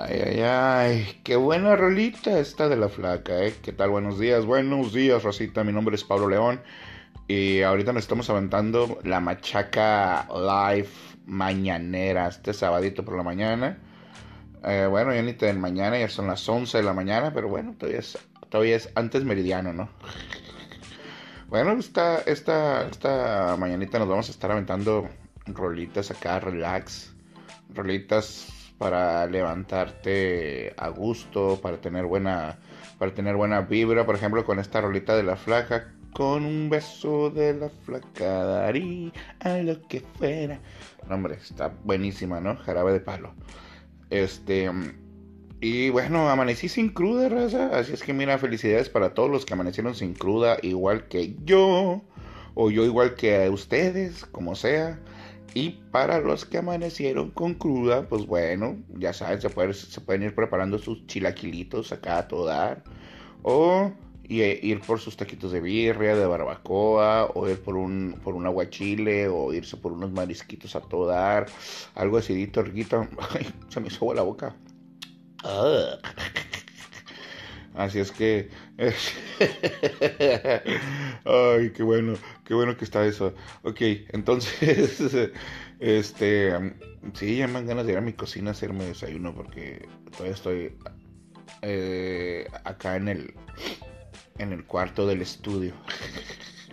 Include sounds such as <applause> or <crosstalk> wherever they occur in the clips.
Ay, ay, ay, qué buena rolita esta de la flaca, ¿eh? ¿Qué tal? Buenos días, buenos días, Rosita. Mi nombre es Pablo León y ahorita nos estamos aventando la machaca live mañanera, este sabadito por la mañana. Eh, bueno, ya ni te den mañana, ya son las 11 de la mañana, pero bueno, todavía es, todavía es antes meridiano, ¿no? Bueno, esta, esta, esta mañanita nos vamos a estar aventando rolitas acá, relax, rolitas para levantarte a gusto, para tener buena, para tener buena vibra, por ejemplo, con esta rolita de la flaca, con un beso de la flaca daría a lo que fuera. Hombre, está buenísima, ¿no? Jarabe de palo. Este, y bueno, amanecí sin cruda, raza. Así es que mira, felicidades para todos los que amanecieron sin cruda, igual que yo, o yo igual que ustedes, como sea. Y para los que amanecieron con cruda, pues bueno, ya saben, se, pueden ir preparando sus chilaquilitos acá a todo dar. O ir por sus taquitos de birria, de barbacoa, o ir por un, por un aguachile, o irse por unos marisquitos a todo dar. Algo acidito, riquito. <laughs> Ay, se me hizo la boca. Así es que. <laughs> Ay, qué bueno, qué bueno que está eso. Ok, entonces, <laughs> este, sí, ya me dan ganas de ir a mi cocina a hacerme desayuno porque todavía estoy eh, acá en el, en el cuarto del estudio.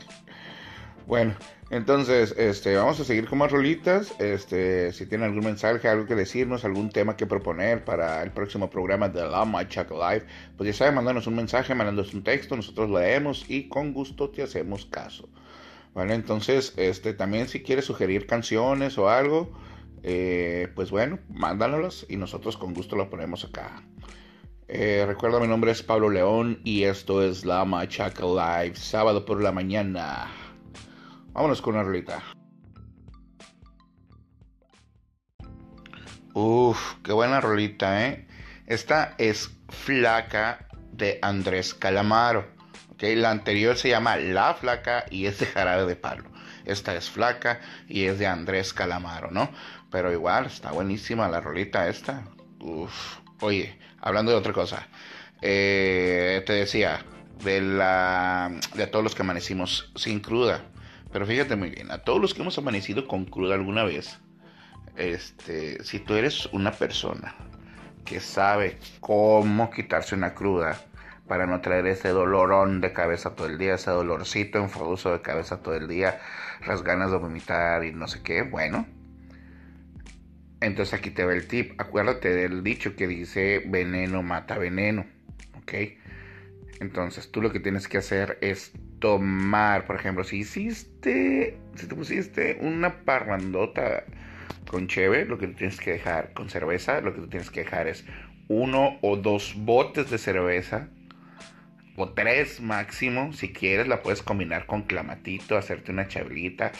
<laughs> bueno, entonces, este, vamos a seguir con más rolitas. Este, si tienen algún mensaje, algo que decirnos, algún tema que proponer para el próximo programa de La Machaca Live, pues ya saben, mandarnos un mensaje, mandarnos un texto, nosotros lo leemos y con gusto te hacemos caso. Vale, entonces, este, también si quieres sugerir canciones o algo, eh, pues bueno, mándanos y nosotros con gusto lo ponemos acá. Eh, recuerda, mi nombre es Pablo León y esto es La Machaca Live, sábado por la mañana. Vámonos con una rolita. Uf, qué buena rolita, ¿eh? Esta es Flaca de Andrés Calamaro. ¿okay? La anterior se llama La Flaca y es de Jarabe de Palo. Esta es Flaca y es de Andrés Calamaro, ¿no? Pero igual, está buenísima la rolita esta. Uf. Oye, hablando de otra cosa. Eh, te decía, de, la, de todos los que amanecimos sin cruda. Pero fíjate muy bien, a todos los que hemos amanecido con cruda alguna vez, este, si tú eres una persona que sabe cómo quitarse una cruda para no traer ese dolorón de cabeza todo el día, ese dolorcito enfadoso de cabeza todo el día, las ganas de vomitar y no sé qué, bueno. Entonces aquí te va el tip. Acuérdate del dicho que dice veneno mata veneno. ¿Ok? Entonces tú lo que tienes que hacer es tomar, por ejemplo, si hiciste, si te pusiste una parrandota con cheve, lo que tú tienes que dejar con cerveza, lo que tú tienes que dejar es uno o dos botes de cerveza o tres máximo, si quieres la puedes combinar con clamatito, hacerte una chabelita,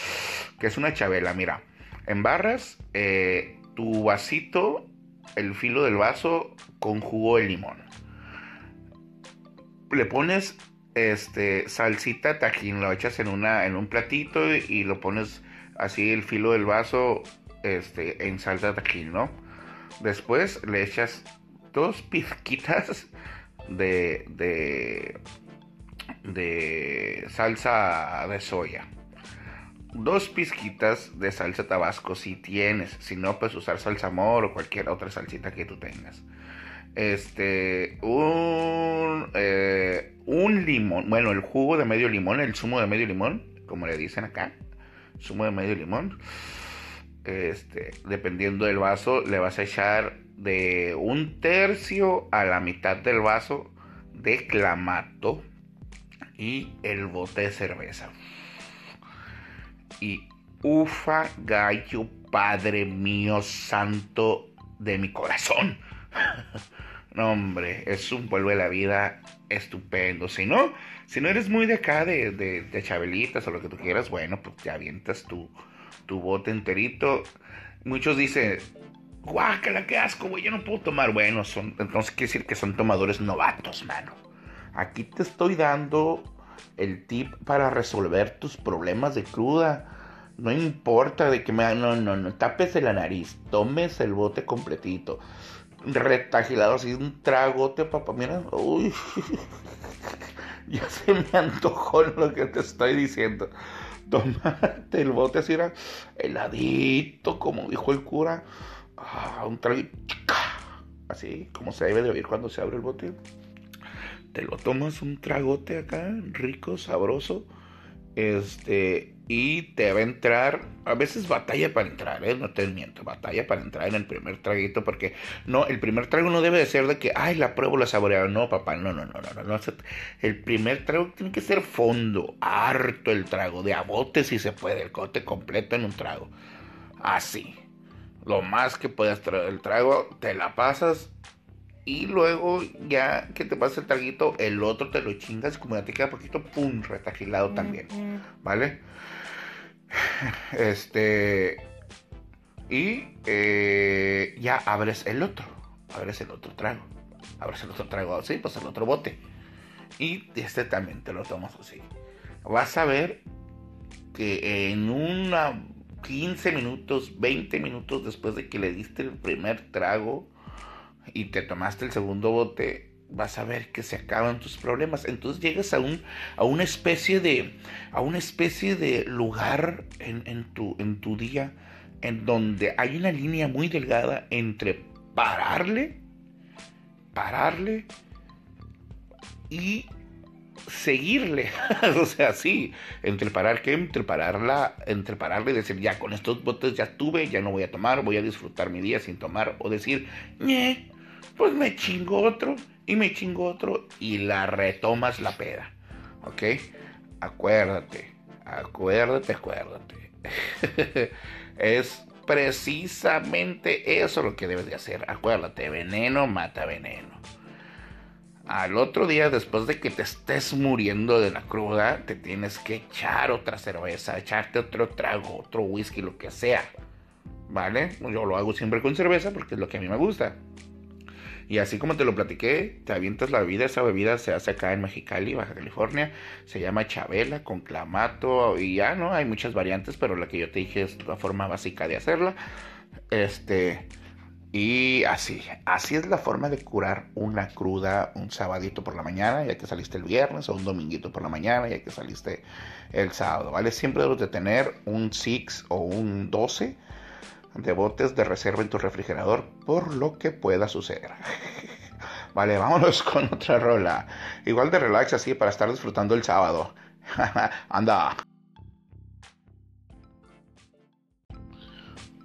que es una chabela, mira, en barras eh, tu vasito, el filo del vaso con jugo de limón. Le pones este, salsita tajín, lo echas en, una, en un platito y, lo pones así el filo del vaso este, en salsa tajín, ¿no? Después le echas dos <laughs> pizquitas de, de, salsa de soya. Dos pizquitas de salsa tabasco si tienes. Si no, puedes usar salsa amor o cualquier otra salsita que tú tengas este, un, eh, un limón, bueno, el jugo de medio limón, el zumo de medio limón, como le dicen acá, zumo de medio limón, este, dependiendo del vaso, le vas a echar de un tercio a la mitad del vaso de clamato y el bote de cerveza. Y ufa gallo, padre mío santo de mi corazón. <laughs> No, hombre, es un pueblo de la vida estupendo. Si no, si no eres muy de acá, de, de, chabelitas o lo que tú quieras, bueno, pues te avientas tu, tu bote enterito. Muchos dicen, guácala, qué asco, güey, yo no puedo tomar. Bueno, son, entonces quiere decir que son tomadores novatos, mano. Aquí te estoy dando el tip para resolver tus problemas de cruda. No importa de que me... No, no, no, tapes la nariz, tomes el bote completito retagilado así, un tragote, papá. Mira, uy, <laughs> ya se me antojó lo que te estoy diciendo. Tomate el bote así, heladito, como dijo el cura. Ah, un trago, así como se debe de oír cuando se abre el bote. Te lo tomas un tragote acá, rico, sabroso. Este, y te va a entrar, a veces batalla para entrar, ¿eh? no te miento, batalla para entrar en el primer traguito, porque no, el primer trago no debe de ser de que, ay, la pruebo, la saboreado, no, papá, no, no, no, no, no, el primer trago tiene que ser fondo, harto el trago, de abote si se puede, el cote completo en un trago, así, lo más que puedas traer el trago, te la pasas y luego ya que te pasa el traguito, el otro te lo chingas, como ya te queda poquito, pum, retagilado también, ¿vale? Este. Y eh, ya abres el otro. Abres el otro trago. Abres el otro trago así, pues el otro bote. Y este también te lo tomas así. Vas a ver que en una 15 minutos, 20 minutos después de que le diste el primer trago y te tomaste el segundo bote, vas a ver que se acaban tus problemas. Entonces llegas a, un, a una especie de, a una especie de lugar en, tu, en tu día en donde hay una línea muy delgada entre pararle, pararle y seguirle. <laughs> o sea, sí, entre parar que, entre pararla, entre pararle y decir, ya con estos botes ya tuve, ya no voy a tomar, voy a disfrutar mi día sin tomar, o decir, pues me chingo otro y me chingo otro y la retomas la peda. ¿Ok? Acuérdate, acuérdate, acuérdate. <laughs> es precisamente eso lo que debes de hacer. Acuérdate, veneno mata veneno. Al otro día, después de que te estés muriendo de la cruda, te tienes que echar otra cerveza, echarte otro trago, otro whisky, lo que sea. ¿Vale? Yo lo hago siempre con cerveza porque es lo que a mí me gusta. Y así como te lo platiqué, te avientas la bebida. Esa bebida se hace acá en Mexicali, Baja California. Se llama Chabela con clamato y ya, ¿no? Hay muchas variantes, pero la que yo te dije es la forma básica de hacerla. Este. Y así, así es la forma de curar una cruda un sabadito por la mañana, ya que saliste el viernes, o un dominguito por la mañana, ya que saliste el sábado, ¿vale? Siempre debes de tener un 6 o un 12 de botes de reserva en tu refrigerador por lo que pueda suceder. <laughs> vale, vámonos con otra rola. Igual de relax así para estar disfrutando el sábado. <laughs> Anda.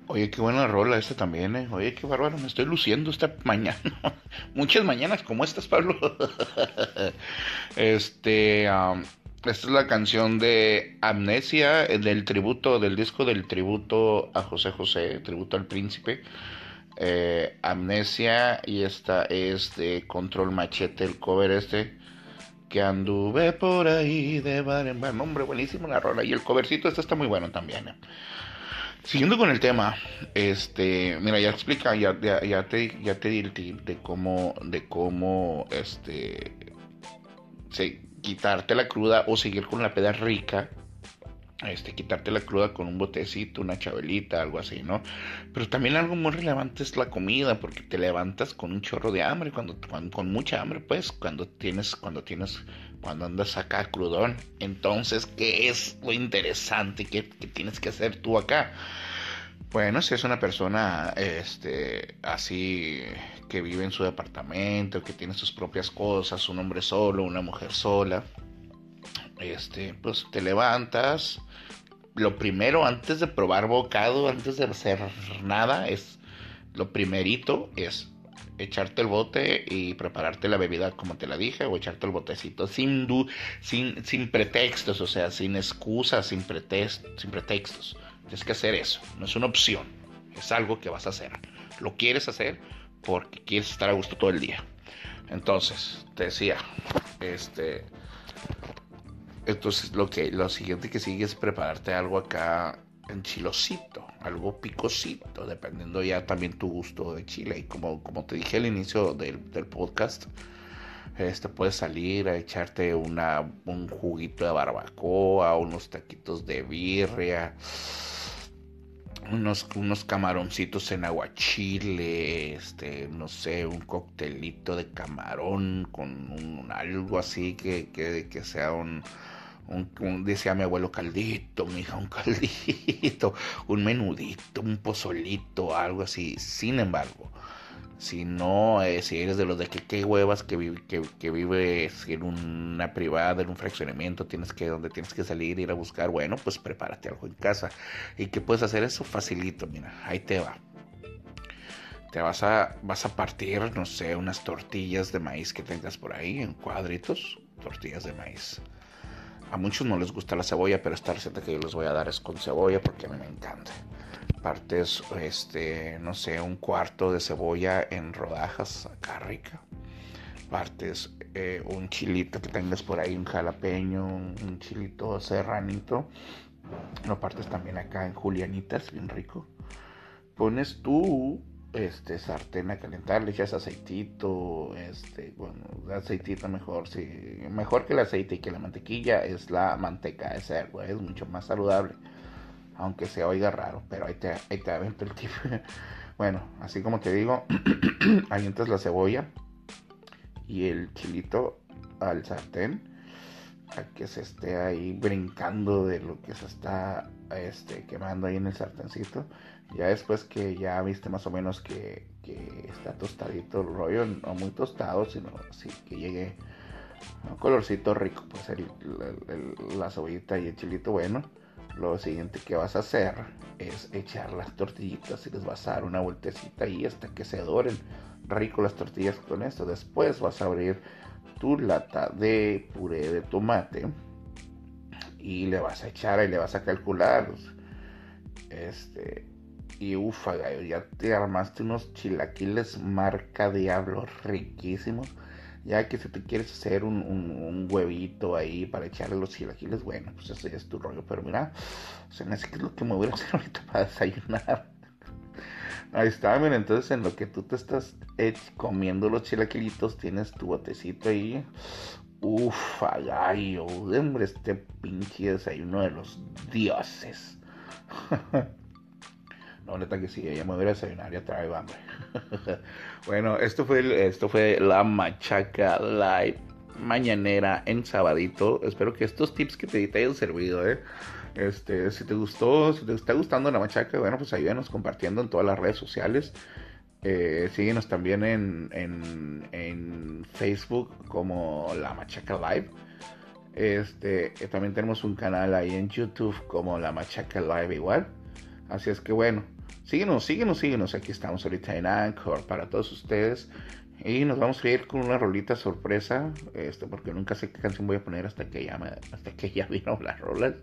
Oye, qué buena rola esta también, eh. Oye, qué bárbaro, me estoy luciendo esta mañana. <laughs> Muchas mañanas como estas, Pablo. este, esta es la canción de Amnesia, eh, del tributo, del disco del tributo a José José, tributo al príncipe. Eh, Amnesia, y esta es de Control Machete, el cover este. Que anduve por ahí de bar en bar. Hombre, buenísimo la rola. Y el covercito este está muy bueno también. Eh. Siguiendo con el tema, este, mira, ya explica, ya, ya, te, ya te di el tip de cómo, de cómo, este, sí, quitarte la cruda o seguir con la peda rica. Este, quitarte la cruda con un botecito, una chabelita, algo así, ¿no? Pero también algo muy relevante es la comida, porque te levantas con un chorro de hambre, cuando, con mucha hambre, pues, cuando tienes, cuando tienes, cuando andas acá crudón. Entonces, ¿qué es lo interesante que tienes que hacer tú acá? Bueno, si es una persona este, así que vive en su departamento, que tiene sus propias cosas, un hombre solo, una mujer sola, este, pues te levantas. Lo primero, antes de probar bocado, antes de hacer nada, es lo primerito es echarte el bote y prepararte la bebida como te la dije, o echarte el botecito sin, sin, sin pretextos, o sea, sin excusas, sin, sin pretextos. Tienes que hacer eso, no es una opción, es algo que vas a hacer. Lo quieres hacer porque quieres estar a gusto todo el día. Entonces, te decía, este, entonces lo que lo siguiente que sigue es prepararte algo acá en chilosito, algo picosito, dependiendo ya también tu gusto de chile. Y como, como te dije al inicio del, del podcast, este puedes salir a echarte una, un juguito de barbacoa, unos taquitos de birria unos, unos camaroncitos en aguachile, este, no sé, un coctelito de camarón con un, algo así que, que, que sea un, un, decía mi abuelo caldito, mi hija un caldito, un menudito, un pozolito, algo así. Sin embargo, si no, eh, si eres de los de que qué huevas que, que, que, vives en una privada, en un fraccionamiento, tienes que, donde tienes que salir, ir a buscar, bueno, pues prepárate algo en casa. ¿Y qué puedes hacer eso? Facilito, mira, ahí te va. Te vas a, vas a partir, no sé, unas tortillas de maíz que tengas por ahí en cuadritos, tortillas de maíz. A muchos no les gusta la cebolla, pero esta receta que yo les voy a dar es con cebolla porque a mí me encanta partes, este, no sé, un cuarto de cebolla en rodajas acá rica. Partes eh, un chilito que tengas por ahí, un jalapeño, un, chilito serranito. Lo partes también acá en julianitas, bien rico. Pones tu este sartén a calentar, le echas aceitito, este, bueno, aceitito mejor, sí, mejor que el aceite y que la mantequilla es la manteca de cerdo, es mucho más saludable aunque se oiga raro, pero ahí te, ahí avento el tip. <laughs> bueno, así como te digo, <clears throat> avientas la cebolla y el chilito al sartén a que se esté ahí brincando de lo que se está este, quemando ahí en el sartencito. Ya después que ya viste más o menos que, que está tostadito el rollo, no muy tostado, sino así que llegue un colorcito rico, pues el, la cebollita y el chilito bueno lo siguiente que vas a hacer es echar las tortillitas y les vas a dar una vueltecita ahí hasta que se doren rico las tortillas con esto. Después vas a abrir tu lata de puré de tomate y le vas a echar y le vas a calcular. Este, y ufa, ya te armaste unos chilaquiles marca diablo riquísimos ya que si te quieres hacer un, huevito ahí para echarle los chilaquiles, bueno, pues ese es tu rollo. Pero mira, se me hace que es lo que me voy a <laughs> hacer ahorita para desayunar. Ahí está, mira, entonces en lo que tú te estás comiendo los chilaquilitos, tienes tu botecito ahí. Ufa, gallo, hombre, este pinche desayuno de los dioses. <laughs> No, neta que sí, ya me voy a desayunar, ya traigo hambre. <laughs> bueno, esto fue, esto fue la Machaca Live mañanera en sabadito. Espero que estos tips que te di te hayan servido, ¿eh? Este, si te gustó, si te está gustando la machaca, bueno, pues ayúdanos compartiendo en todas las redes sociales. Eh, síguenos también en, en, en, Facebook como La Machaca Live. Este, también tenemos un canal ahí en YouTube como La Machaca Live igual. Así es que bueno, síguenos, síguenos, síguenos. Aquí estamos ahorita en Anchor para todos ustedes. Y nos vamos a ir con una rolita sorpresa, este, porque nunca sé qué canción voy a poner hasta que ya, hasta que ya <laughs> vino las rolas.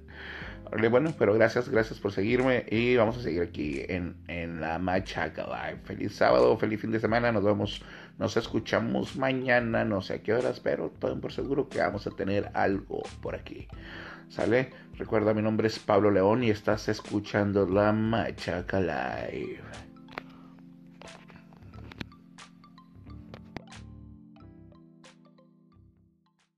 Bueno, pero gracias, gracias por seguirme y vamos a seguir aquí en, en la Machaca Live. Feliz sábado, feliz fin de semana, nos vemos, nos escuchamos mañana, no sé a qué horas, pero todo por seguro que vamos a tener algo por aquí. ¿Sale? Recuerda, mi nombre es Pablo León y estás escuchando La Machaca Live.